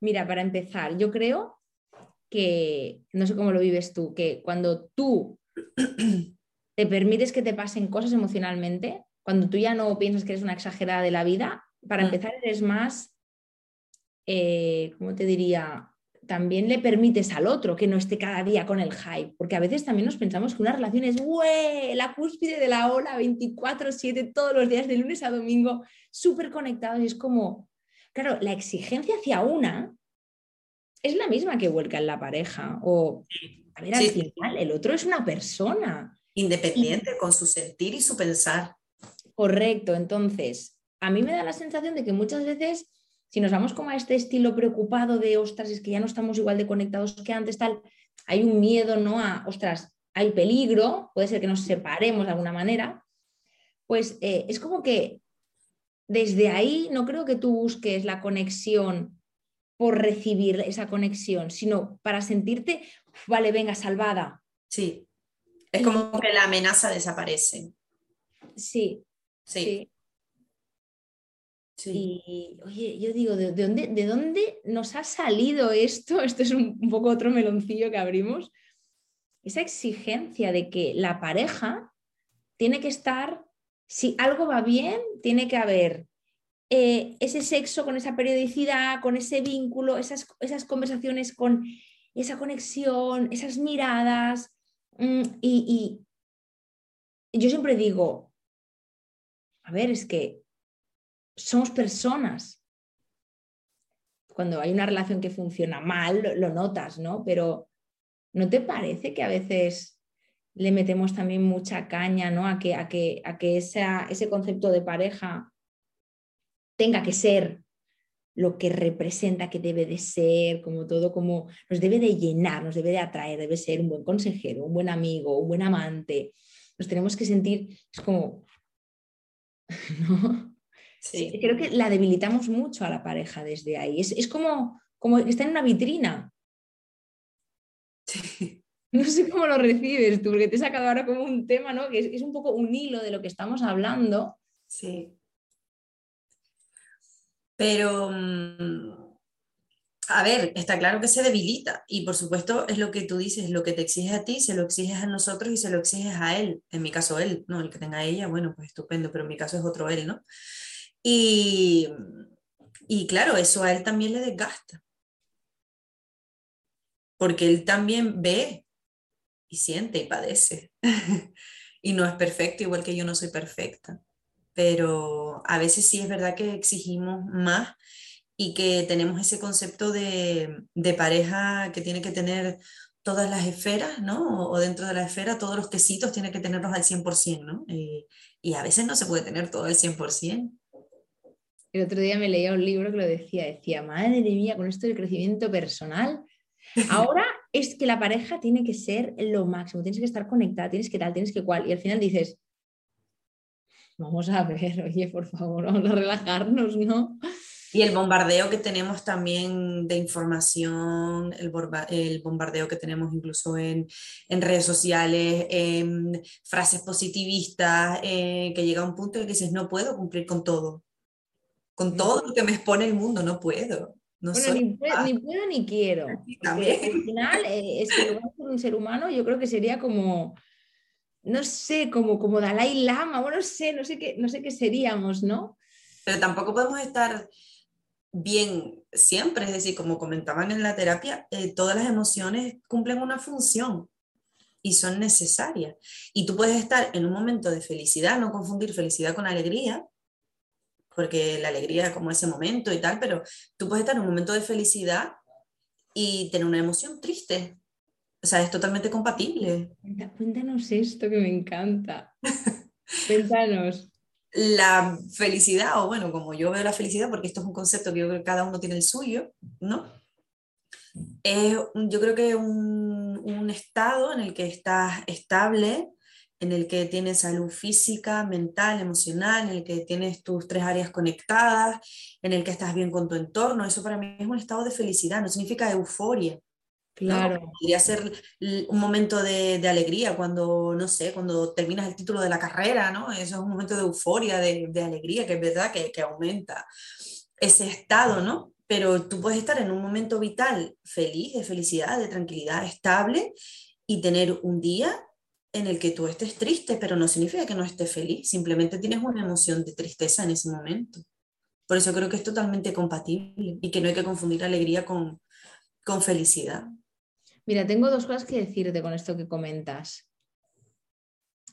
Mira, para empezar, yo creo que, no sé cómo lo vives tú, que cuando tú te permites que te pasen cosas emocionalmente, cuando tú ya no piensas que eres una exagerada de la vida, para mm. empezar eres más, eh, ¿cómo te diría? También le permites al otro que no esté cada día con el hype, porque a veces también nos pensamos que una relación es la cúspide de la ola 24/7 todos los días de lunes a domingo, súper conectados y es como, claro, la exigencia hacia una es la misma que vuelca en la pareja. O, a ver, al final, el otro es una persona. Independiente con su sentir y su pensar. Correcto. Entonces, a mí me da la sensación de que muchas veces, si nos vamos como a este estilo preocupado de, ostras, es que ya no estamos igual de conectados que antes, tal, hay un miedo, ¿no? A, ostras, hay peligro, puede ser que nos separemos de alguna manera, pues eh, es como que desde ahí no creo que tú busques la conexión por recibir esa conexión, sino para sentirte, vale, venga, salvada. Sí, es como que la amenaza desaparece. Sí, sí. sí. Y oye, yo digo, ¿de, dónde, ¿de dónde nos ha salido esto? Esto es un, poco otro meloncillo que abrimos. Esa exigencia de que la pareja tiene que estar, si algo va bien, tiene que haber eh, ese sexo con esa periodicidad, con ese vínculo, esas, esas conversaciones con esa conexión, esas miradas. Mm, y, yo siempre digo, a ver, es que somos personas. cuando hay una relación que funciona mal, lo, notas, ¿no? Pero ¿no te parece que a veces le metemos también mucha caña, ¿no? A que, a que, a que ese concepto de pareja tenga que ser lo que representa que debe de ser, como todo, como nos debe de llenar, nos debe de atraer, debe ser un buen consejero, un buen amigo, un buen amante. Nos tenemos que sentir, es como, ¿no? Sí. Creo que la debilitamos mucho a la pareja desde ahí. Es, es como, como está en una vitrina. Sí. No sé cómo lo recibes tú, porque te he sacado ahora como un tema, ¿no? Que es, un poco un hilo de lo que estamos hablando. Sí. Pero, mm, a ver, está claro que se debilita y por supuesto es lo que tú dices, lo que te exiges a ti, se lo exiges a nosotros y se lo exiges a él. En mi caso él, ¿no? El que tenga ella, bueno, pues estupendo, pero en mi caso es otro él, ¿no? Y, y claro, eso a él también le desgasta. Porque él también ve y siente y padece. y no es perfecto, igual que yo no soy perfecta. Pero a veces sí es verdad que exigimos más y que tenemos ese concepto de, pareja que tiene que tener todas las esferas, ¿no? O, dentro de la esfera todos los quesitos tiene que tenerlos al 100%, ¿no? Y, y a veces no se puede tener todo al 100%. El otro día me leía un libro que lo decía, decía, madre mía, con esto del crecimiento personal, Ahora es que la pareja tiene que ser lo máximo, tienes que estar conectada, tienes que tal, tienes que cual. Y al final dices, vamos a ver, oye, por favor, vamos a relajarnos, ¿no? Y el bombardeo que tenemos también de información, el, bombardeo que tenemos incluso en, redes sociales, en frases positivistas, eh, que llega a un punto en que dices, no puedo cumplir con todo. Con todo lo que me expone el mundo, no puedo bueno, ni, puedo, ni quiero. al final, eh, es que un ser humano, yo creo que sería como, no sé, como, como Dalai Lama, bueno, no sé, no sé qué, no sé qué seríamos, ¿no? Pero tampoco podemos estar bien siempre, es decir, como comentaban en la terapia, eh, todas las emociones cumplen una función y son necesarias. Y tú puedes estar en un momento de felicidad, no confundir felicidad con alegría, porque la alegría es como ese momento y tal, pero tú puedes estar en un momento de felicidad y tener una emoción triste. O sea, es totalmente compatible. Cuéntanos esto que me encanta. Cuéntanos. La felicidad, o bueno, como yo veo la felicidad, porque esto es un concepto que yo creo que cada uno tiene el suyo, ¿no? Es, yo creo que un, un estado en el que estás estable, en el que tienes salud física, mental, emocional, en el que tienes tus tres áreas conectadas, en el que estás bien con tu entorno. Eso para mí es un estado de felicidad, no significa euforia. Claro. Podría ser un momento de, alegría cuando, no sé, cuando terminas el título de la carrera, ¿no? Eso es un momento de euforia, de, de alegría, que es verdad que, que aumenta ese estado, ¿no? Pero tú puedes estar en un momento vital feliz, de felicidad, de tranquilidad, estable y tener un día en el que tú estés triste, pero no significa que no estés feliz, simplemente tienes una emoción de tristeza en ese momento. Por eso creo que es totalmente compatible y que no hay que confundir alegría con, con felicidad. Mira, tengo dos cosas que decirte con esto que comentas.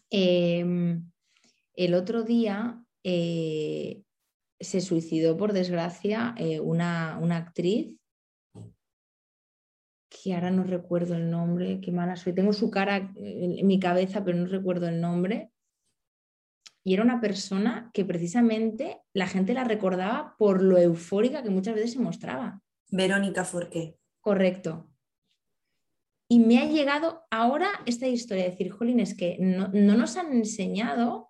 Em, el otro día eh, se suicidó, por desgracia, eh, una, una actriz que ahora no recuerdo el nombre, qué mala soy. Tengo su cara en, mi cabeza, pero no recuerdo el nombre. Y era una persona que precisamente la gente la recordaba por lo eufórica que muchas veces se mostraba. Verónica Forqué. Correcto. Y me ha llegado ahora esta historia de decir, Jolín, es que no, no nos han enseñado,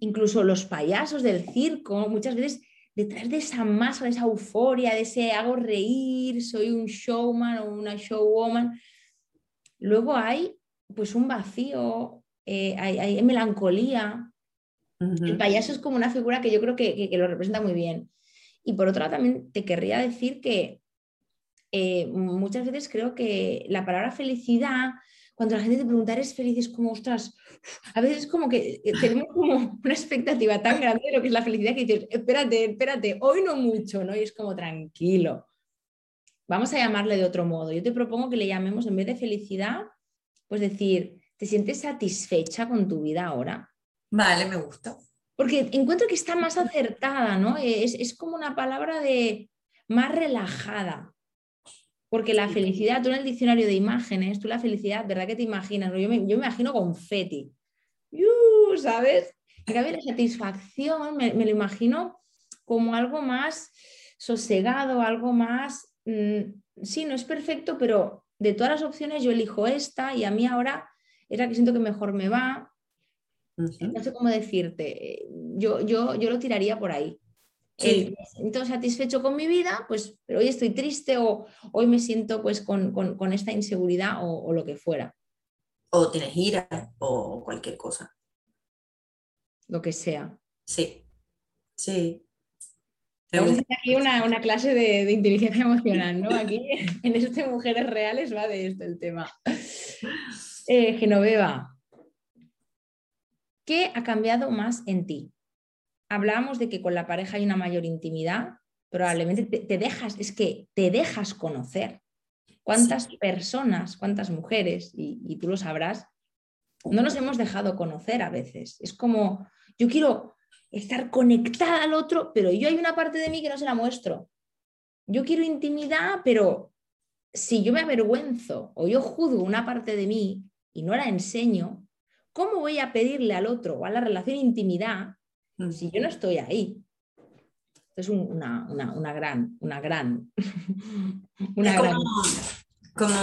incluso los payasos del circo, muchas veces detrás de esa masa, de esa euforia, de ese hago reír, soy un showman o una showwoman, luego hay pues un vacío, eh, hay, melancolía. El payaso es como una figura que yo creo que, lo representa muy bien. Y por otro lado, también te querría decir que eh, muchas veces creo que la palabra felicidad cuando la gente te pregunta, ¿eres feliz? Es como, ostras, a veces es como que eh, tenemos como una expectativa tan grande de lo que es la felicidad que dices, espérate, espérate, hoy no mucho, ¿no? Y es como tranquilo. Vamos a llamarle de otro modo. Yo te propongo que le llamemos, en vez de felicidad, pues decir, ¿te sientes satisfecha con tu vida ahora? Vale, me gusta. Porque encuentro que está más acertada, ¿no? Es, es como una palabra de, más relajada. Porque la felicidad, tú en el diccionario de imágenes, tú la felicidad, ¿verdad que te imaginas? Yo me, yo me imagino confeti. ¿Sabes? En cambio, la satisfacción me, lo imagino como algo más sosegado, algo más, mm, sí, no es perfecto, pero de todas las opciones yo elijo esta y a mí ahora es la que siento que mejor me va. No sé cómo decirte, yo, yo, yo lo tiraría por ahí. Sí. me siento satisfecho con mi vida, pues pero hoy estoy triste o hoy me siento pues con, esta inseguridad o, lo que fuera. O tienes ira o cualquier cosa. Lo que sea. Sí, sí. aquí una, clase de, inteligencia emocional, ¿no? Aquí en este Mujeres Reales va de esto el tema. Eh, Genoveva, ¿qué ha cambiado más en ti? Hablábamos de que con la pareja hay una mayor intimidad, probablemente te, dejas, es que te dejas conocer. ¿Cuántas personas, cuántas mujeres, y, tú lo sabrás, no nos hemos dejado conocer a veces? Es como, yo quiero estar conectada al otro, pero yo hay una parte de mí que no se la muestro. Yo quiero intimidad, pero si yo me avergüenzo o yo juzgo una parte de mí y no la enseño, ¿cómo voy a pedirle al otro o a la relación intimidad si yo no estoy ahí. Es una, gran, una gran. Una como,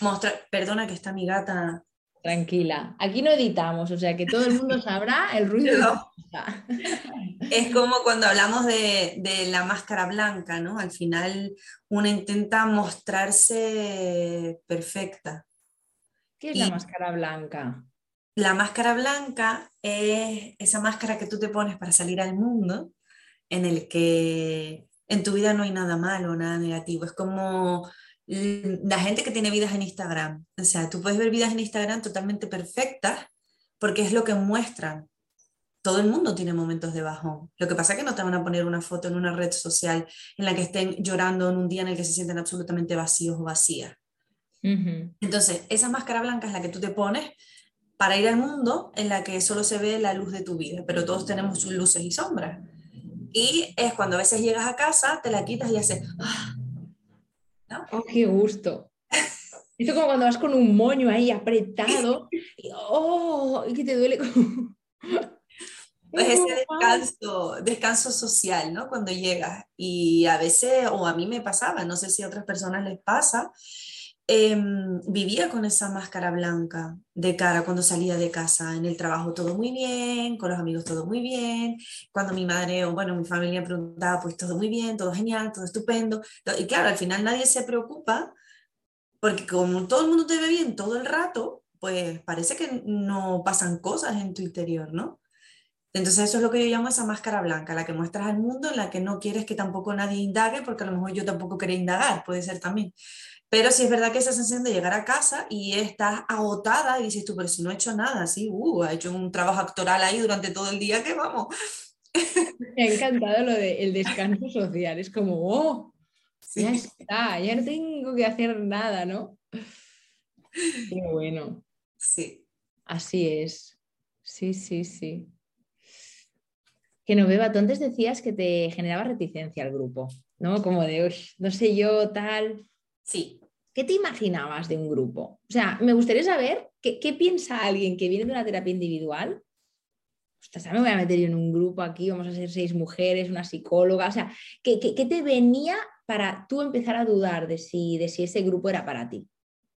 mostrar, perdona que está mi gata. Tranquila, aquí no editamos, o sea que todo el mundo sabrá el ruido. es como cuando hablamos de, la máscara blanca, ¿no? Al final uno intenta mostrarse perfecta. ¿Qué es la máscara blanca? La máscara blanca es esa máscara que tú te pones para salir al mundo, en el que en tu vida no hay nada malo, nada negativo. Es como la gente que tiene vidas en Instagram. O sea, tú puedes ver vidas en Instagram totalmente perfectas porque es lo que muestran. Todo el mundo tiene momentos de bajón. Lo que pasa es que no te van a poner una foto en una red social en la que estén llorando en un día en el que se sienten absolutamente vacíos o vacías. Entonces, esa máscara blanca es la que tú te pones para ir al mundo en la que solo se ve la luz de tu vida, pero todos tenemos sus luces y sombras. Y es cuando a veces llegas a casa, te la quitas y haces... ¡ah! Oh, ¡Qué gusto! Esto como cuando vas con un moño ahí apretado y, oh, y que te duele. Pues ese descanso, descanso social, ¿no? Cuando llegas. Y a veces, o a mí me pasaba, no sé si a otras personas les pasa, Em, vivía con esa máscara blanca de cara cuando salía de casa, en el trabajo todo muy bien, con los amigos todo muy bien, cuando mi madre o bueno, mi familia preguntaba, pues todo muy bien, todo genial, todo estupendo. Y claro, al final nadie se preocupa porque como todo el mundo te ve bien todo el rato, pues parece que no pasan cosas en tu interior, ¿no? Entonces eso es lo que yo llamo esa máscara blanca, la que muestras al mundo, en la que no quieres que tampoco nadie indague, porque a lo mejor yo tampoco quería indagar, puede ser también. Pero sí es verdad que esa sensación de llegar a casa y estás agotada y dices tú, pero si no he hecho nada, sí, uh, ha hecho un trabajo actoral ahí durante todo el día, que vamos. Me ha encantado lo del descanso social, es como, oh, ya está, ya no tengo que hacer nada, ¿no? Qué bueno. Sí. Así es. Sí, sí, sí. Que no beba, tú antes decías que te generaba reticencia al grupo, ¿no? Como de, no sé yo, tal. Sí. ¿Qué te imaginabas de un grupo? O sea, me gustaría saber qué, piensa alguien que viene de una terapia individual. Ostras, me voy a meter yo en un grupo aquí, vamos a ser seis mujeres, una psicóloga. O sea, ¿qué, te venía para tú empezar a dudar de si, de si ese grupo era para ti?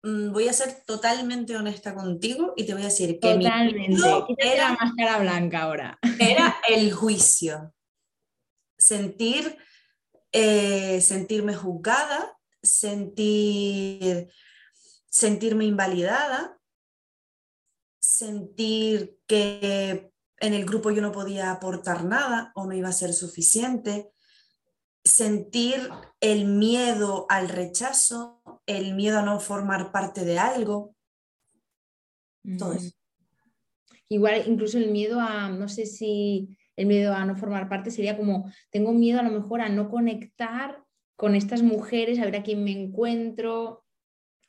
Mm, voy a ser totalmente honesta contigo y te voy a decir que totalmente. era la máscara blanca ahora. Era el juicio. Sentir, eh, sentirme juzgada, sentir, sentirme invalidada, sentir que en el grupo yo no podía aportar nada o no iba a ser suficiente, sentir el miedo al rechazo, el miedo a no formar parte de algo, todo eso. Igual incluso el miedo a, no sé si el miedo a no formar parte sería como, tengo miedo a lo mejor a no conectar con estas mujeres, a ver a quién me encuentro,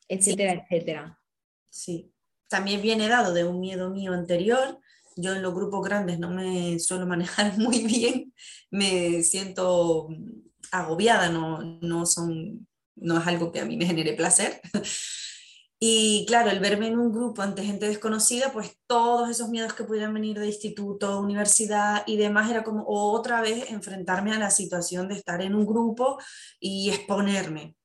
etcétera, etcétera. Sí, también viene dado de un miedo mío anterior. Yo en los grupos grandes no me suelo manejar muy bien, me siento agobiada, no, no, son, no es algo que a mí me genere placer. Y claro, el verme en un grupo ante gente desconocida, pues todos esos miedos que pudieran venir de instituto, universidad y demás, era como otra vez enfrentarme a la situación de estar en un grupo y exponerme.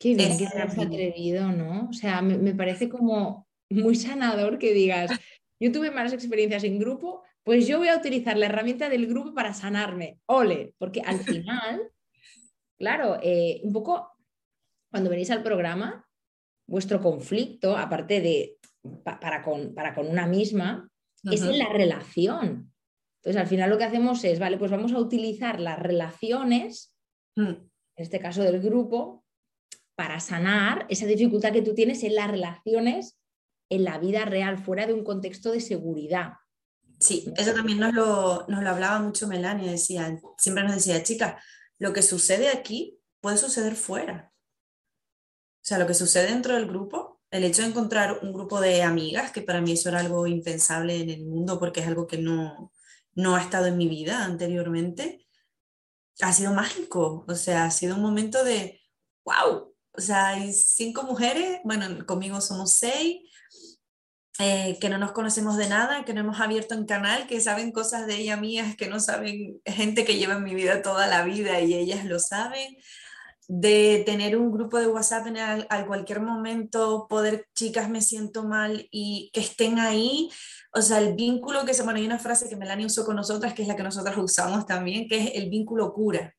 Qué bien que te has atrevido, ¿no? O sea, me, me parece como muy sanador que digas, yo tuve malas experiencias en grupo, pues yo voy a utilizar la herramienta del grupo para sanarme. Ole, porque al final, claro, eh, un poco cuando venís al programa, vuestro conflicto, aparte de para, con, para con una misma, es en la relación. Entonces, al final lo que hacemos es, vale, pues vamos a utilizar las relaciones, mm. en este caso del grupo, para sanar esa dificultad que tú tienes en las relaciones en la vida real, fuera de un contexto de seguridad. Sí, eso también nos lo, nos lo hablaba mucho Melania, decía, siempre nos decía, chica, lo que sucede aquí puede suceder fuera. O sea, lo que sucede dentro del grupo, el hecho de encontrar un grupo de amigas, que para mí eso era algo impensable en el mundo porque es algo que no, no ha estado en mi vida anteriormente, ha sido mágico. O sea, ha sido un momento de, wow. O sea, hay cinco mujeres, bueno, conmigo somos seis, eh, que no nos conocemos de nada, que no hemos abierto un canal, que saben cosas de ella mías que no saben gente que lleva en mi vida toda la vida y ellas lo saben de tener un grupo de WhatsApp en al, cualquier momento, poder, chicas, me siento mal y que estén ahí. O sea, el vínculo que se, bueno, hay una frase que Melanie usó con nosotras, que es la que nosotras usamos también, que es el vínculo cura.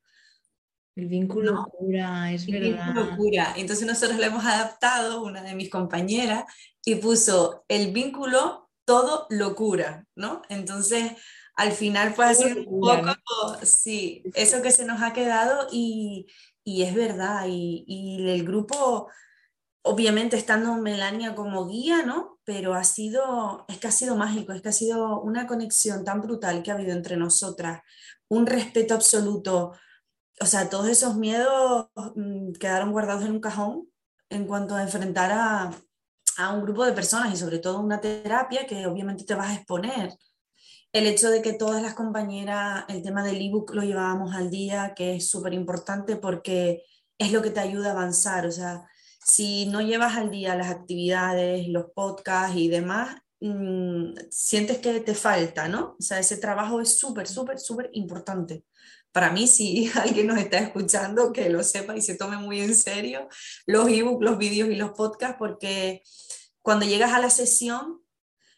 El vínculo cura, es el Vínculo cura. Entonces nosotros le hemos adaptado, una de mis compañeras, y puso el vínculo todo locura, ¿no? Entonces, al final fue así un poco, sí, eso que se nos ha quedado y, y es verdad, y, el grupo, obviamente estando Melania como guía, ¿no? Pero ha sido, es que ha sido mágico, es que ha sido una conexión tan brutal que ha habido entre nosotras, un respeto absoluto, o sea, todos esos miedos mm, quedaron guardados en un cajón en cuanto a enfrentar a, a un grupo de personas y sobre todo una terapia que obviamente te vas a exponer el hecho de que todas las compañeras, el tema del ebook lo llevábamos al día, que es súper importante porque es lo que te ayuda a avanzar. O sea, si no llevas al día las actividades, los podcasts y demás, mm, sientes que te falta, ¿no? O sea, ese trabajo es súper, súper, súper importante. Para mí, si alguien nos está escuchando, que lo sepa y se tome muy en serio los ebooks, los vídeos y los podcasts, porque cuando llegas a la sesión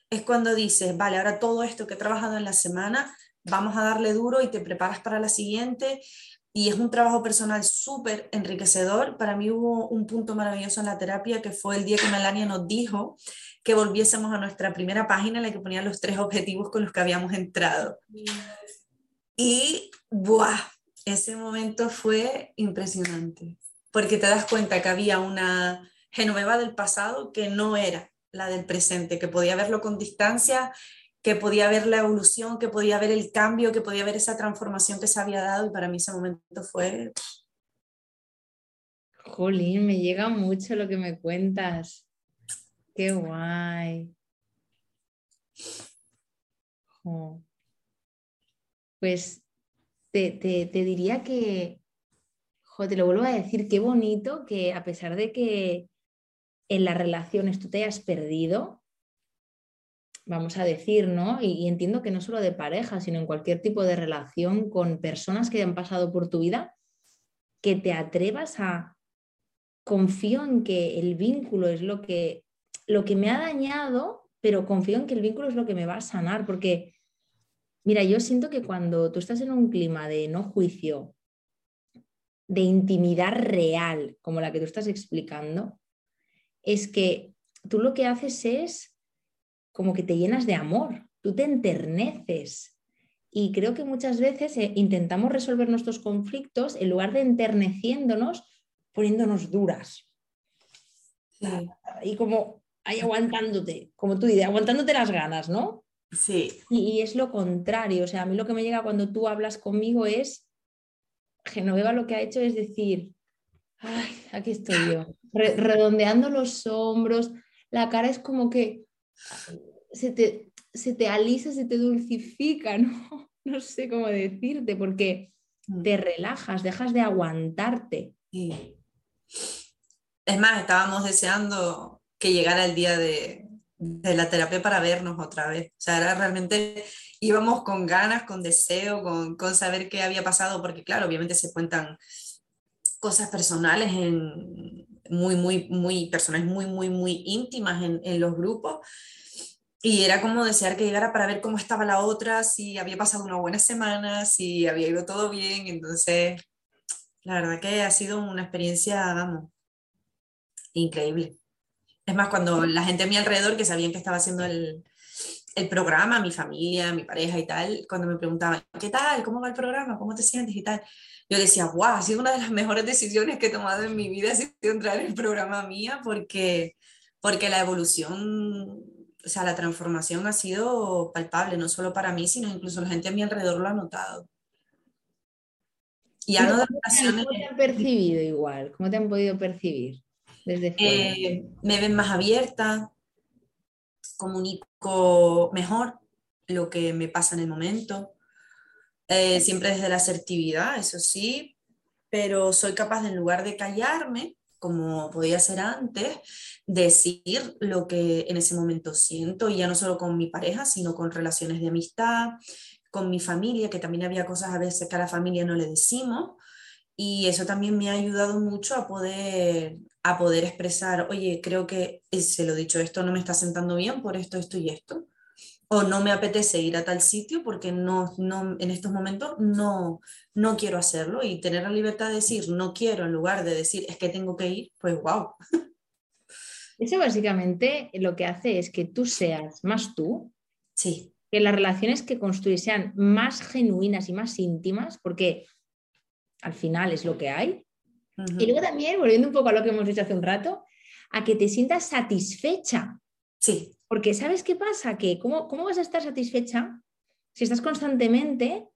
es cuando dices, vale, ahora todo esto que he trabajado en la semana, vamos a darle duro y te preparas para la siguiente. Y es un trabajo personal súper enriquecedor. Para mí hubo un punto maravilloso en la terapia que fue el día que Melania nos dijo que volviésemos a nuestra primera página en la que ponían los tres objetivos con los que habíamos entrado. Y, ¡buah! Ese momento fue impresionante, porque te das cuenta que había una Genoveva del pasado que no era la del presente, que podía verlo con distancia, que podía ver la evolución, que podía ver el cambio, que podía ver esa transformación que se había dado y para mí ese momento fue... Jolín, me llega mucho lo que me cuentas. Qué guay. Pues te, te, diría que, te lo vuelvo a decir, qué bonito que a pesar de que en las relaciones tú te hayas perdido, vamos a decir, ¿no? Y, entiendo que no solo de pareja, sino en cualquier tipo de relación con personas que han pasado por tu vida, que te atrevas a confío en que el vínculo es lo que, lo que me ha dañado, pero confío en que el vínculo es lo que me va a sanar, porque, mira, yo siento que cuando tú estás en un clima de no juicio, de intimidad real, como la que tú estás explicando, es que tú lo que haces es como que te llenas de amor, tú te enterneces. Y creo que muchas veces eh, intentamos resolver nuestros conflictos en lugar de enterneciéndonos, poniéndonos duras. Y como ahí aguantándote, como tú dices, aguantándote las ganas, ¿no? Sí. Y, es lo contrario. O sea, a mí lo que me llega cuando tú hablas conmigo es, Genoveva lo que ha hecho es decir, ay, aquí estoy yo, redondeando los hombros, la cara es como que se te, alisa, se te dulcifica, ¿no? No sé cómo decirte, porque mm. te relajas, dejas de aguantarte. Es más, estábamos deseando que llegara el día de, de la terapia para vernos otra vez. O sea, era realmente íbamos con ganas, con deseo, con, con, saber qué había pasado, porque claro, obviamente se cuentan cosas personales en, muy, muy, muy personales, muy, muy, muy íntimas en, en los grupos. Y era como desear que llegara para ver cómo estaba la otra, si había pasado una buena semana, si había ido todo bien. Entonces, la verdad que ha sido una experiencia, vamos, increíble. Es más, cuando la gente a mi alrededor, que sabían que estaba haciendo el, el programa, mi familia, mi pareja y tal, cuando me preguntaban, ¿qué tal? ¿Cómo va el programa? ¿Cómo te sientes y tal? Yo decía, wow, ha sido una de las mejores decisiones que he tomado en mi vida, ha sido entrar en el programa mía, porque, porque la evolución, o sea, la transformación ha sido palpable, no solo para mí, sino incluso la gente a mi alrededor lo ha notado. Y no ¿Cómo te han percibido igual? ¿Cómo te han podido percibir desde eh, me ven más abierta, comunico mejor lo que me pasa en el momento, eh, siempre desde la asertividad, eso sí, pero soy capaz de, en lugar de callarme, como podía ser antes, decir lo que en ese momento siento, y ya no solo con mi pareja, sino con relaciones de amistad, con mi familia, que también había cosas a veces que a la familia no le decimos, y eso también me ha ayudado mucho a poder a poder expresar, oye, creo que se lo he dicho, esto no me está sentando bien por esto, esto y esto. O no me apetece ir a tal sitio porque no, no, en estos momentos no, no quiero hacerlo. Y tener la libertad de decir no quiero en lugar de decir es que tengo que ir, pues wow. Eso básicamente lo que hace es que tú seas más tú. Sí. Que las relaciones que construyes sean más genuinas y más íntimas, porque al final es lo que hay. Y luego también, volviendo un poco a lo que hemos dicho hace un rato, a que te sientas satisfecha. Sí. Porque ¿sabes qué pasa? Que ¿cómo, cómo vas a estar satisfecha si estás constantemente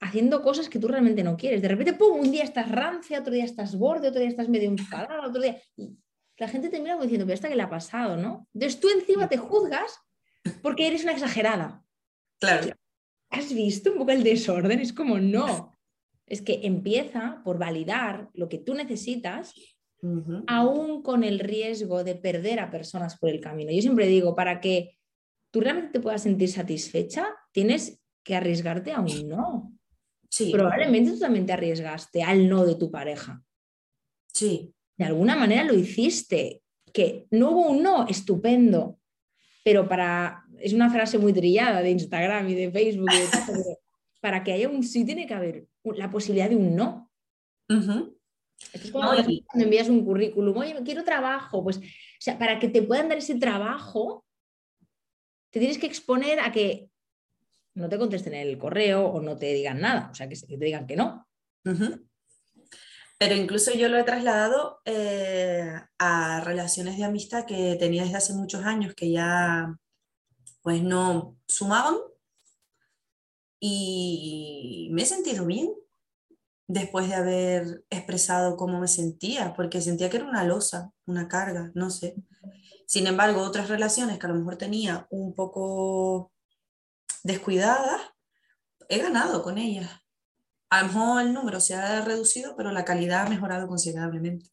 haciendo cosas que tú realmente no quieres? De repente, ¡pum! Un día estás rancia, otro día estás borde, otro día estás medio enfadada, otro día... Y la gente te mira como diciendo, pero esta que le ha pasado, ¿no? Entonces tú encima te juzgas porque eres una exagerada. Claro. ¿Has visto un poco el desorden? Es como, no es que empieza por validar lo que tú necesitas, aún con el riesgo de perder a personas por el camino. Yo siempre digo, para que tú realmente te puedas sentir satisfecha, tienes que arriesgarte a un no. Sí. Probablemente tú también te arriesgaste al no de tu pareja. Sí. De alguna manera lo hiciste, que no hubo un no, estupendo, pero para, es una frase muy trillada de Instagram y de Facebook, para que haya un sí tiene que haber la posibilidad de un no. cuando envías un currículum, oye, quiero trabajo, pues, o sea, para que te puedan dar ese trabajo, te tienes que exponer a que no te contesten el correo o no te digan nada, o sea, que, te digan que no. Pero incluso yo lo he trasladado eh, a relaciones de amistad que tenía desde hace muchos años que ya pues no sumaban y me he sentido bien después de haber expresado cómo me sentía, porque sentía que era una losa, una carga, no sé. Sin embargo, otras relaciones que a lo mejor tenía un poco descuidadas, he ganado con ellas. A lo mejor el número se ha reducido, pero la calidad ha mejorado considerablemente.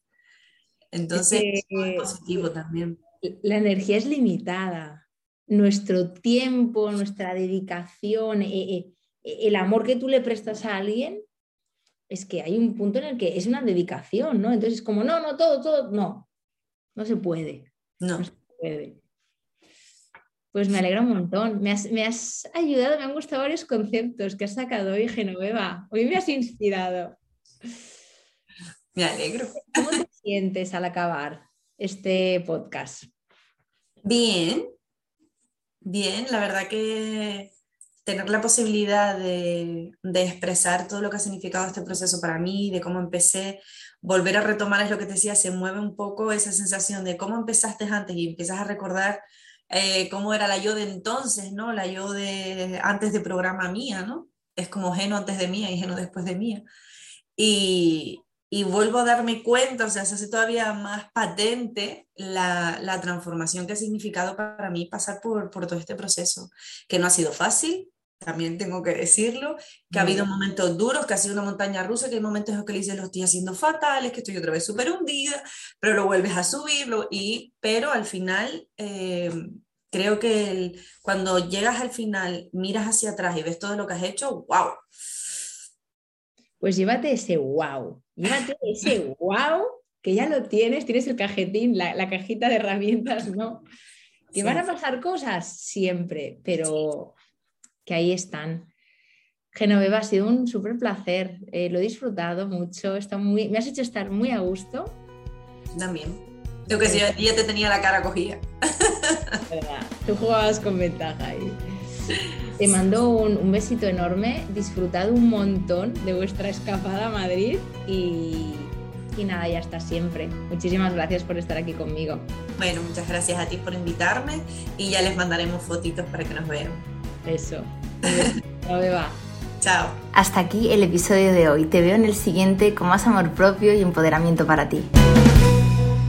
Entonces, es, positivo también. La energía es limitada. Nuestro tiempo, nuestra dedicación, eh, eh, el amor que tú le prestas a alguien, es que hay un punto en el que es una dedicación, ¿no? Entonces es como, no, no, todo, todo, no, no se puede. No, se puede. Pues me alegra un montón. Me has, ayudado, me han gustado varios conceptos que has sacado hoy, Genoveva. Hoy me has inspirado. Me alegro. ¿Cómo te sientes al acabar este podcast? Bien, bien, la verdad que tener la posibilidad de, expresar todo lo que ha significado este proceso para mí, de cómo empecé, volver a retomar es lo que te decía, se mueve un poco esa sensación de cómo empezaste antes y empiezas a recordar eh, cómo era la yo de entonces, ¿no? La yo de antes de programa mía, ¿no? Es como Geno antes de mía y Geno después de mía. Y, y vuelvo a darme cuenta, o sea, se hace todavía más patente la, la, transformación que ha significado para mí pasar por, por todo este proceso, que no ha sido fácil, también tengo que decirlo, que ha habido momentos duros, que ha sido una montaña rusa, que hay momentos en los que le dices, lo estoy haciendo fatal, es que estoy otra vez súper hundida, pero lo vuelves a subirlo, y, pero al final eh, creo que cuando llegas al final, miras hacia atrás y ves todo lo que has hecho, wow. Pues llévate ese wow, llévate ese wow, que ya lo tienes, tienes el cajetín, la, la cajita de herramientas, ¿no? Que van a pasar cosas siempre, pero que ahí están. Genoveva, ha sido un súper placer, eh, lo he disfrutado mucho, está muy, me has hecho estar muy a gusto. También. Tengo que decir, ya te tenía la cara cogida. Tú jugabas con ventaja ahí. Te mando un, un, besito enorme, disfrutad un montón de vuestra escapada a Madrid y, y nada, ya está siempre. Muchísimas gracias por estar aquí conmigo. Bueno, muchas gracias a ti por invitarme y ya les mandaremos fotitos para que nos vean. Eso. Chao, Beba. Chao. Hasta aquí el episodio de hoy. Te veo en el siguiente con más amor propio y empoderamiento para ti.